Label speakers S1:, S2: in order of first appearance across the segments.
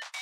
S1: Thank you.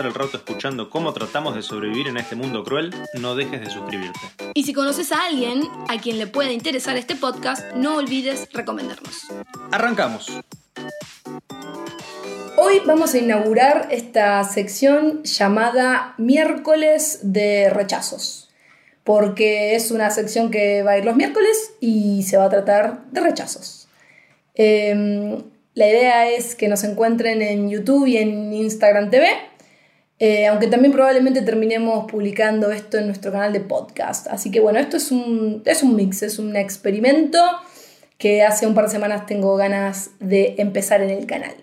S2: el rato escuchando cómo tratamos de sobrevivir en este mundo cruel, no dejes de suscribirte.
S1: Y si conoces a alguien a quien le pueda interesar este podcast, no olvides recomendarnos.
S2: Arrancamos.
S1: Hoy vamos a inaugurar esta sección llamada Miércoles de Rechazos, porque es una sección que va a ir los miércoles y se va a tratar de rechazos. Em, la idea es que nos encuentren en YouTube y en Instagram TV eh, aunque también probablemente terminemos publicando esto en nuestro canal de podcast. Así que bueno, esto es un, es un mix, es un experimento que hace un par de semanas tengo ganas de empezar en el canal.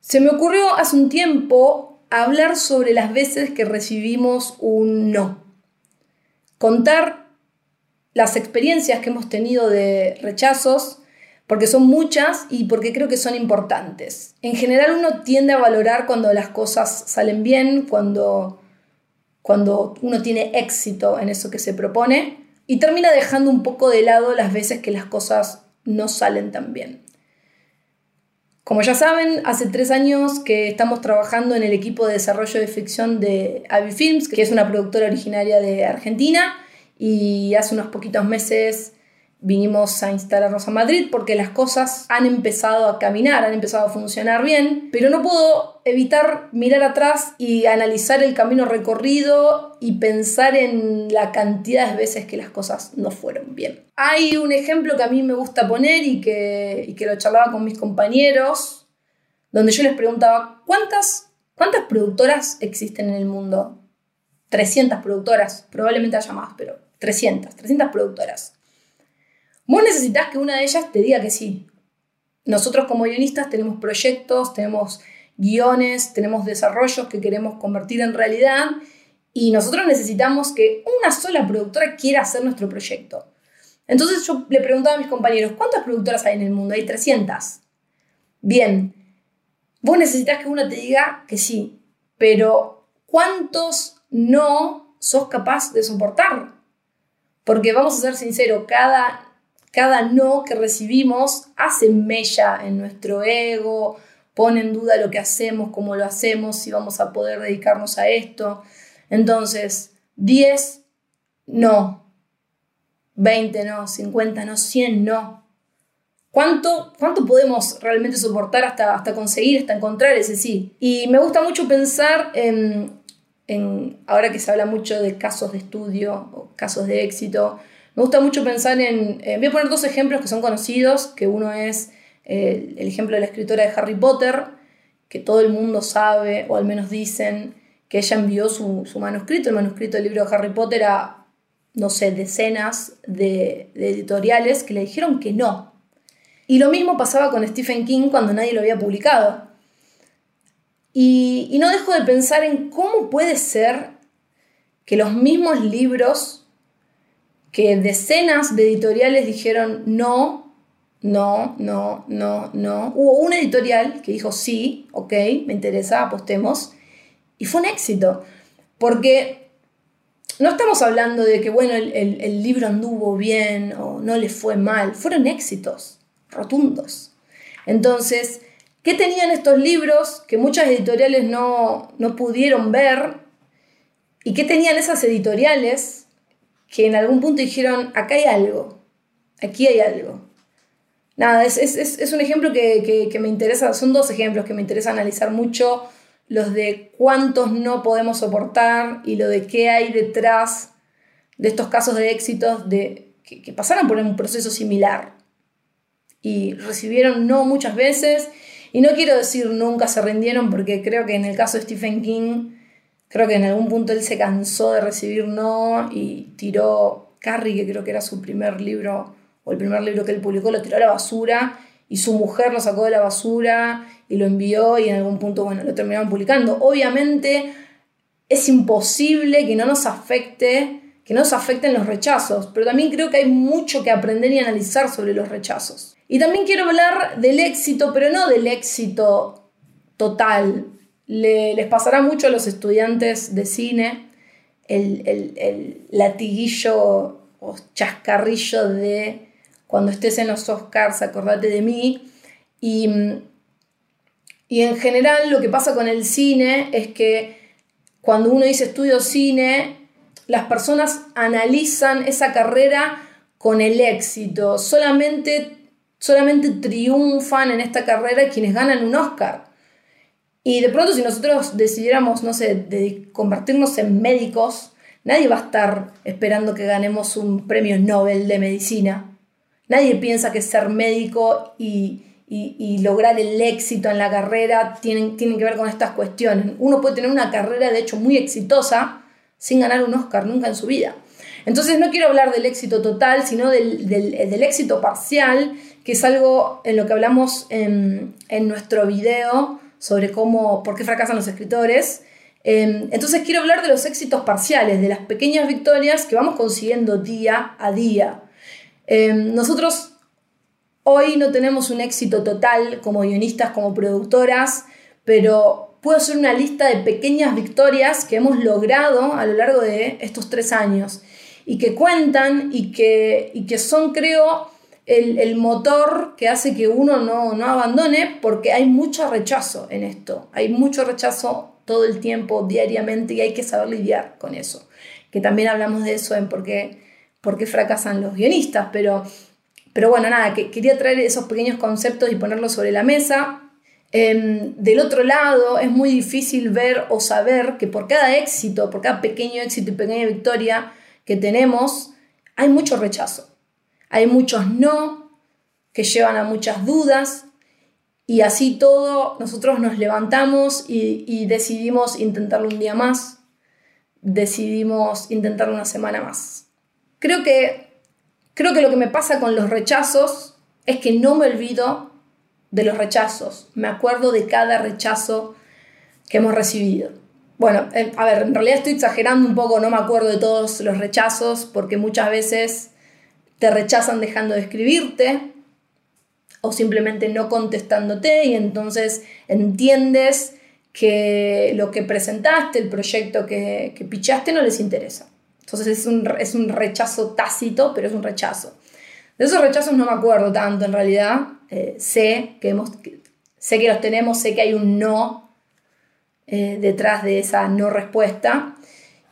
S1: Se me ocurrió hace un tiempo hablar sobre las veces que recibimos un no. Contar las experiencias que hemos tenido de rechazos porque son muchas y porque creo que son importantes. En general uno tiende a valorar cuando las cosas salen bien, cuando, cuando uno tiene éxito en eso que se propone y termina dejando un poco de lado las veces que las cosas no salen tan bien. Como ya saben, hace tres años que estamos trabajando en el equipo de desarrollo de ficción de Avi Films, que es una productora originaria de Argentina, y hace unos poquitos meses vinimos a instalarnos a Madrid porque las cosas han empezado a caminar, han empezado a funcionar bien, pero no puedo evitar mirar atrás y analizar el camino recorrido y pensar en la cantidad de veces que las cosas no fueron bien. Hay un ejemplo que a mí me gusta poner y que, y que lo charlaba con mis compañeros, donde yo les preguntaba, ¿cuántas, ¿cuántas productoras existen en el mundo? 300 productoras, probablemente haya más, pero 300, 300 productoras. Vos necesitas que una de ellas te diga que sí. Nosotros como guionistas tenemos proyectos, tenemos guiones, tenemos desarrollos que queremos convertir en realidad y nosotros necesitamos que una sola productora quiera hacer nuestro proyecto. Entonces yo le preguntaba a mis compañeros, ¿cuántas productoras hay en el mundo? Hay 300. Bien, vos necesitas que una te diga que sí, pero ¿cuántos no sos capaz de soportar? Porque vamos a ser sinceros, cada cada no que recibimos hace mella en nuestro ego, pone en duda lo que hacemos, cómo lo hacemos, si vamos a poder dedicarnos a esto. Entonces, 10 no, 20 no, 50 no, 100 no. ¿Cuánto, cuánto podemos realmente soportar hasta, hasta conseguir, hasta encontrar ese sí? Y me gusta mucho pensar en, en, ahora que se habla mucho de casos de estudio o casos de éxito, me gusta mucho pensar en... Eh, voy a poner dos ejemplos que son conocidos, que uno es eh, el ejemplo de la escritora de Harry Potter, que todo el mundo sabe, o al menos dicen, que ella envió su, manuscrito, el manuscrito del libro de Harry Potter a, no sé, decenas de, editoriales que le dijeron que no. Y lo mismo pasaba con Stephen King cuando nadie lo había publicado. Y, y no dejo de pensar en cómo puede ser que los mismos libros que decenas de editoriales dijeron no, no, no, no, no. Hubo una editorial que dijo sí, ok, me interesa, apostemos. Y fue un éxito, porque no estamos hablando de que, bueno, el, libro anduvo bien o no le fue mal, fueron éxitos rotundos. Entonces, ¿qué tenían estos libros que muchas editoriales no, no pudieron ver? ¿Y qué tenían esas editoriales que en algún punto dijeron, acá hay algo, aquí hay algo. Nada, es, un ejemplo que, me interesa, son dos ejemplos que me interesa analizar mucho, los de cuántos no podemos soportar y lo de qué hay detrás de estos casos de éxitos de, que, que pasaron por un proceso similar y recibieron no muchas veces. Y no quiero decir nunca se rindieron porque creo que en el caso de Stephen King Creo que en algún punto él se cansó de recibir no y tiró Carrie, que creo que era su primer libro, o el primer libro que él publicó, lo tiró a la basura y su mujer lo sacó de la basura y lo envió y en algún punto, bueno, lo terminaron publicando. Obviamente es imposible que no nos afecte, que no nos afecten los rechazos, pero también creo que hay mucho que aprender y analizar sobre los rechazos. Y también quiero hablar del éxito, pero no del éxito total. Les pasará mucho a los estudiantes de cine el, el latiguillo o chascarrillo de cuando estés en los Oscars, acordate de mí. Y, y en general lo que pasa con el cine es que cuando uno dice estudio cine, las personas analizan esa carrera con el éxito. Solamente, solamente triunfan en esta carrera quienes ganan un Oscar. Y de pronto si nosotros decidiéramos, no sé, convertirnos en médicos, nadie va a estar esperando que ganemos un premio Nobel de medicina. Nadie piensa que ser médico y, lograr el éxito en la carrera tienen, tienen que ver con estas cuestiones. Uno puede tener una carrera, de hecho, muy exitosa sin ganar un Oscar nunca en su vida. Entonces no quiero hablar del éxito total, sino del, éxito parcial, que es algo en lo que hablamos en, nuestro video sobre cómo, por qué fracasan los escritores. Em, entonces quiero hablar de los éxitos parciales, de las pequeñas victorias que vamos consiguiendo día a día. Em, nosotros hoy no tenemos un éxito total como guionistas, como productoras, pero puedo hacer una lista de pequeñas victorias que hemos logrado a lo largo de estos tres años y que cuentan y que, y que son, creo, el, motor que hace que uno no, no abandone porque hay mucho rechazo en esto. Hay mucho rechazo todo el tiempo, diariamente, y hay que saber lidiar con eso. Que también hablamos de eso en por qué por qué fracasan los guionistas, pero, pero bueno, nada, que quería traer esos pequeños conceptos y ponerlos sobre la mesa. Em, del otro lado, es muy difícil ver o saber que por cada éxito, por cada pequeño éxito y pequeña victoria que tenemos, hay mucho rechazo. Hay muchos no que llevan a muchas dudas y así todo nosotros nos levantamos y, decidimos intentarlo un día más, decidimos intentarlo una semana más. Creo que, creo que lo que me pasa con los rechazos es que no me olvido de los rechazos. Me acuerdo de cada rechazo que hemos recibido. Bueno, eh, a ver, en realidad estoy exagerando un poco, no me acuerdo de todos los rechazos, porque muchas veces te rechazan dejando de escribirte o simplemente no contestándote y entonces entiendes que lo que presentaste, el proyecto que, que pichaste no les interesa. Entonces es un, es un rechazo tácito, pero es un rechazo. De esos rechazos no me acuerdo tanto en realidad. Eh, sé, que hemos, sé que los tenemos, sé que hay un no eh, detrás de esa no respuesta.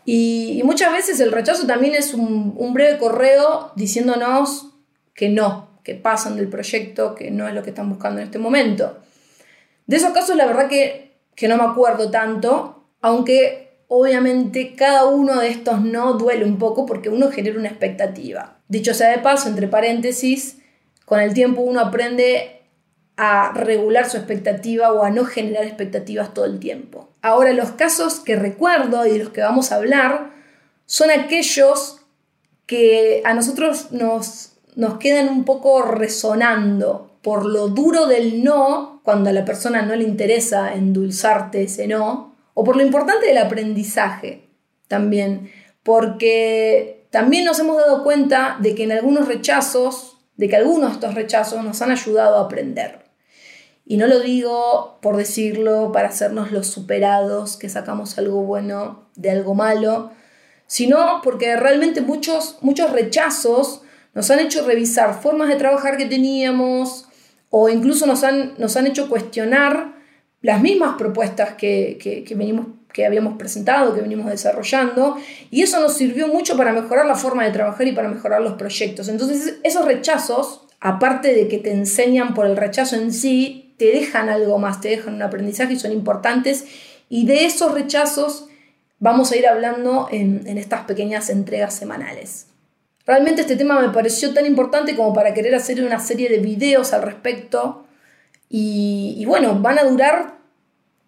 S1: Y, muchas veces el rechazo también es un, un, breve correo diciéndonos que no, que pasan del proyecto, que no es lo que están buscando en este momento. De esos casos la verdad que, que no me acuerdo tanto, aunque obviamente cada uno de estos no duele un poco porque uno genera una expectativa. Dicho sea de paso, entre paréntesis, con el tiempo uno aprende a regular su expectativa o a no generar expectativas todo el tiempo. Ahora, los casos que recuerdo y de los que vamos a hablar son aquellos que a nosotros nos, nos quedan un poco resonando por lo duro del no, cuando a la persona no le interesa endulzarte ese no, o por lo importante del aprendizaje también, porque también nos hemos dado cuenta de que en algunos rechazos, de que algunos de estos rechazos nos han ayudado a aprender. Y no lo digo por decirlo para hacernos los superados, que sacamos algo bueno de algo malo, sino porque realmente muchos, muchos rechazos nos han hecho revisar formas de trabajar que teníamos o incluso nos han, nos han hecho cuestionar las mismas propuestas que, venimos, que habíamos presentado, que venimos desarrollando, y eso nos sirvió mucho para mejorar la forma de trabajar y para mejorar los proyectos. Entonces, esos rechazos, aparte de que te enseñan por el rechazo en sí, te dejan algo más, te dejan un aprendizaje y son importantes, y de esos rechazos vamos a ir hablando en, estas pequeñas entregas semanales. Realmente este tema me pareció tan importante como para querer hacer una serie de videos al respecto, y, bueno, van a durar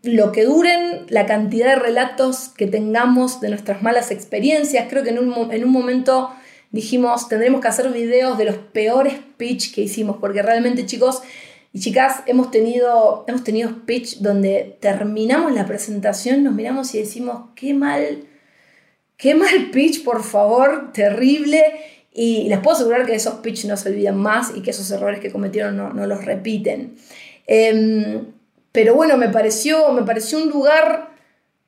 S1: lo que duren, la cantidad de relatos que tengamos de nuestras malas experiencias. Creo que en un, en un momento dijimos, tendremos que hacer videos de los peores pitch que hicimos, porque realmente chicos, Y chicas, hemos tenido, hemos tenido pitch donde terminamos la presentación, nos miramos y decimos, qué mal, qué mal pitch, por favor, terrible. Y les puedo asegurar que esos pitch no se olvidan más y que esos errores que cometieron no, no los repiten. Em, pero bueno, me pareció, me pareció un lugar,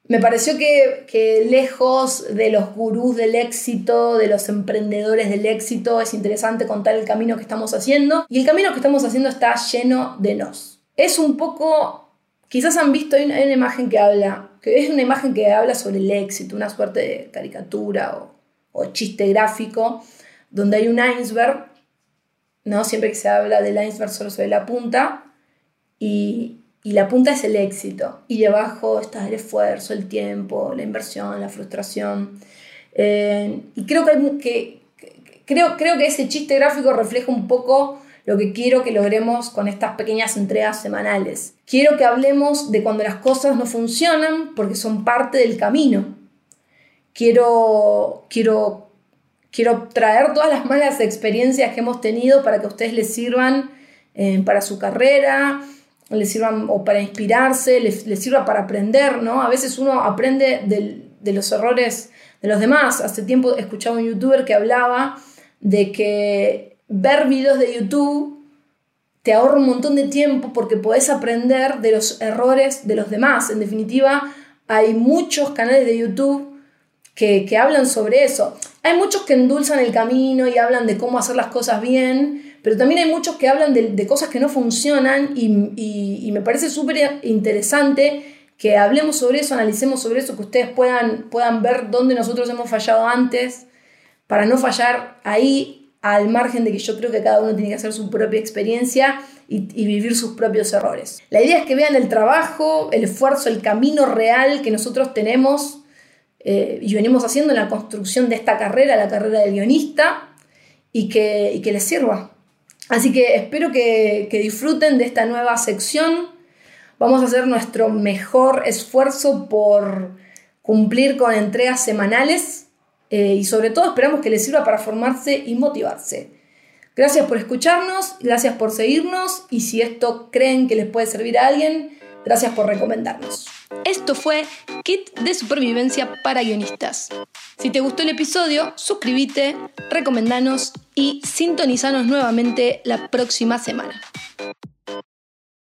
S1: me pareció que, que, lejos de los gurús del éxito, de los emprendedores del éxito, es interesante contar el camino que estamos haciendo. Y el camino que estamos haciendo está lleno de nos. Es un poco, quizás han visto, hay una, imagen que habla, es una imagen que habla sobre el éxito, una suerte de caricatura o, o chiste gráfico, donde hay un iceberg, ¿no? Siempre que se habla del iceberg solo se ve la punta, y, y la punta es el éxito. Y debajo está el esfuerzo, el tiempo, la inversión, la frustración. Eh, y creo que, hay, que, creo, creo que ese chiste gráfico refleja un poco lo que quiero que logremos con estas pequeñas entregas semanales. Quiero que hablemos de cuando las cosas no funcionan porque son parte del camino. Quiero, quiero, quiero traer todas las malas experiencias que hemos tenido para que a ustedes les sirvan eh, para su carrera, les sirvan o para inspirarse, les, les, sirva para aprender, ¿no? A veces uno aprende de, los errores de los demás. Hace tiempo escuchaba un youtuber que hablaba de que ver videos de YouTube te ahorra un montón de tiempo porque podés aprender de los errores de los demás. En definitiva, hay muchos canales de YouTube que, que hablan sobre eso. Hay muchos que endulzan el camino y hablan de cómo hacer las cosas bien, pero también hay muchos que hablan de, cosas que no funcionan y, me parece súper interesante que hablemos sobre eso, analicemos sobre eso, que ustedes puedan, puedan ver dónde nosotros hemos fallado antes, para no fallar ahí, al margen de que yo creo que cada uno tiene que hacer su propia experiencia y, vivir sus propios errores. La idea es que vean el trabajo, el esfuerzo, el camino real que nosotros tenemos eh, y venimos haciendo en la construcción de esta carrera, la carrera del guionista, y que les sirva. Así que espero que, disfruten de esta nueva sección. Vamos a hacer nuestro mejor esfuerzo por cumplir con entregas semanales eh, y sobre todo esperamos que les sirva para formarse y motivarse. Gracias por escucharnos, gracias por seguirnos y si esto creen que les puede servir a alguien, gracias por recomendarnos.
S3: Esto fue Kit de Supervivencia para Guionistas. Si te gustó el episodio, suscríbete, recomendanos y sintonizanos nuevamente la próxima semana.